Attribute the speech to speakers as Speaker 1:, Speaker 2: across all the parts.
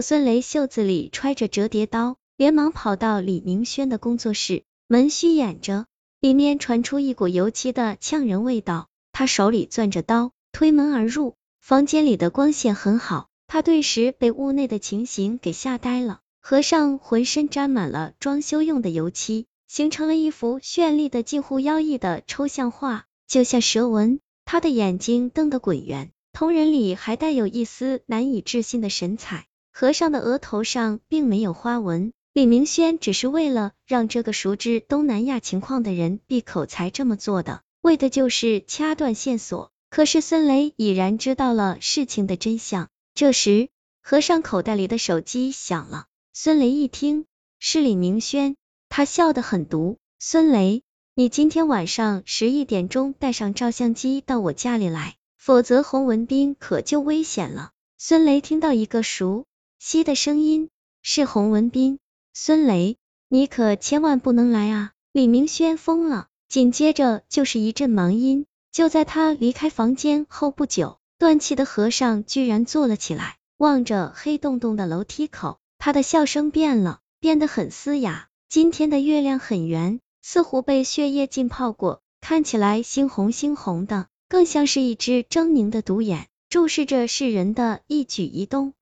Speaker 1: 孙雷袖子里揣着折叠刀，连忙跑到李明轩的工作室，门虚掩着，里面传出一股油漆的呛人味道。他手里攥着刀，推门而入。房间里的光线很好，他顿时被屋内的情形给吓呆了。和尚浑身沾满了装修用的油漆，形成了一幅绚丽的、近乎妖异的抽象画，就像蛇纹。他的眼睛瞪得滚圆，瞳仁里还带有一丝难以置信的神采。和尚的额头上并没有花纹，李明轩只是为了让这个熟知东南亚情况的人闭口才这么做的，为的就是掐断线索。可是孙雷已然知道了事情的真相。这时，和尚口袋里的手机响了。孙雷一听是李明轩，他笑得很毒。孙雷，你今天晚上十一点钟带上照相机到我家里来，否则洪文斌可就危险了。孙雷听到一个熟悉的声音，是洪文斌。孙雷，你可千万不能来啊！李明轩疯了。紧接着就是一阵忙音。就在他离开房间后不久，断气的和尚居然坐了起来，望着黑洞洞的楼梯口。他的笑声变了，变得很嘶哑。今天的月亮很圆，似乎被血液浸泡过，看起来猩红猩红的，更像是一只狰狞的独眼，注视着世人的一举一动。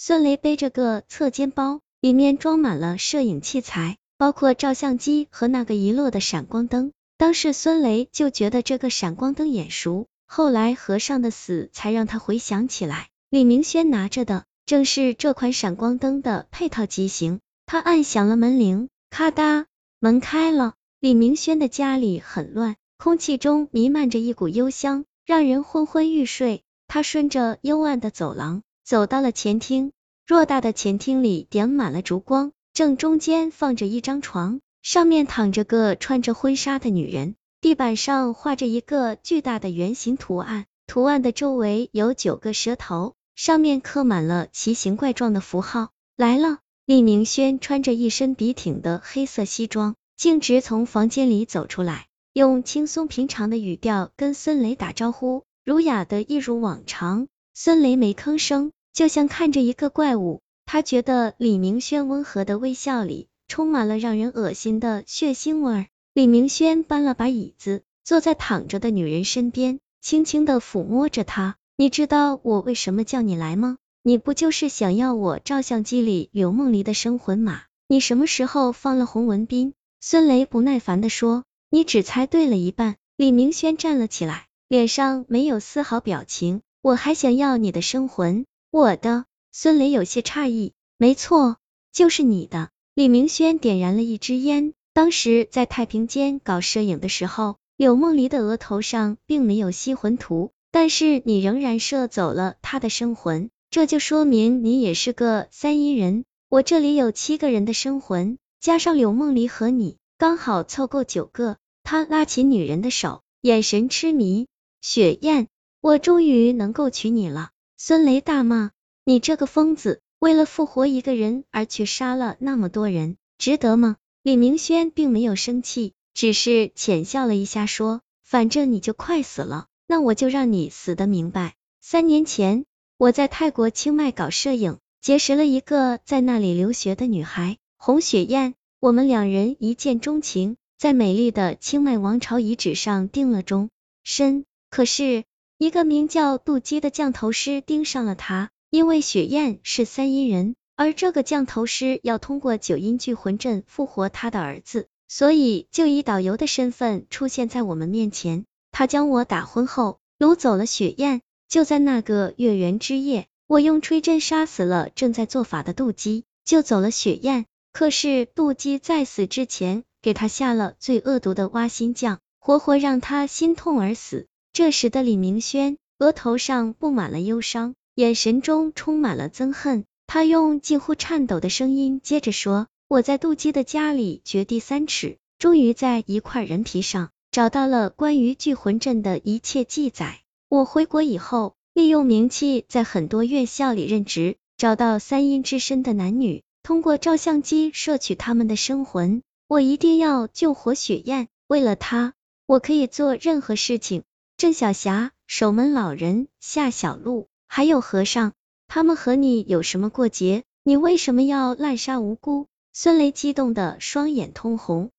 Speaker 1: 孙雷背着个侧肩包，里面装满了摄影器材，包括照相机和那个遗落的闪光灯。当时孙雷就觉得这个闪光灯眼熟，后来和尚的死才让他回想起来，李明轩拿着的。正是这款闪光灯的配套机型，他按响了门铃，咔哒，门开了。李明轩的家里很乱，空气中弥漫着一股幽香，让人昏昏欲睡。他顺着幽暗的走廊走到了前厅，偌大的前厅里点满了烛光，正中间放着一张床，上面躺着个穿着婚纱的女人，地板上画着一个巨大的圆形图案，图案的周围有九个蛇头。上面刻满了奇形怪状的符号。来了，厉明轩穿着一身笔挺的黑色西装，径直从房间里走出来，用轻松平常的语调跟孙雷打招呼，儒雅的一如往常。孙雷没吭声，就像看着一个怪物。他觉得李明轩温和的微笑里充满了让人恶心的血腥味。李明轩搬了把椅子，坐在躺着的女人身边，轻轻的抚摸着她。你知道我为什么叫你来吗？你不就是想要我照相机里柳梦离的生魂吗？你什么时候放了洪文斌？孙雷不耐烦的说。你只猜对了一半。李明轩站了起来，脸上没有丝毫表情。我还想要你的生魂，我的。孙雷有些诧异，没错，就是你的。李明轩点燃了一支烟。当时在太平间搞摄影的时候，柳梦离的额头上并没有吸魂图。但是你仍然摄走了他的生魂，这就说明你也是个三阴人。我这里有七个人的生魂，加上柳梦离和你，刚好凑够九个。他拉起女人的手，眼神痴迷。雪雁，我终于能够娶你了。孙雷大骂：你这个疯子，为了复活一个人而去杀了那么多人，值得吗？李明轩并没有生气，只是浅笑了一下，说：反正你就快死了。那我就让你死的明白。三年前，我在泰国清迈搞摄影，结识了一个在那里留学的女孩洪雪燕，我们两人一见钟情，在美丽的清迈王朝遗址上定了终身。可是，一个名叫杜基的降头师盯上了他，因为雪雁是三阴人，而这个降头师要通过九阴聚魂阵复活他的儿子，所以就以导游的身份出现在我们面前。他将我打昏后，掳走了雪雁。就在那个月圆之夜，我用吹针杀死了正在做法的杜基，救走了雪雁。可是杜基在死之前，给他下了最恶毒的挖心酱，活活让他心痛而死。这时的李明轩额头上布满了忧伤，眼神中充满了憎恨。他用近乎颤抖的声音接着说：“我在杜基的家里掘地三尺，终于在一块人皮上。”找到了关于聚魂阵的一切记载。我回国以后，利用名气在很多院校里任职，找到三阴之身的男女，通过照相机摄取他们的生魂。我一定要救活雪雁，为了他，我可以做任何事情。郑小霞、守门老人、夏小璐，还有和尚，他们和你有什么过节？你为什么要滥杀无辜？孙雷激动的双眼通红，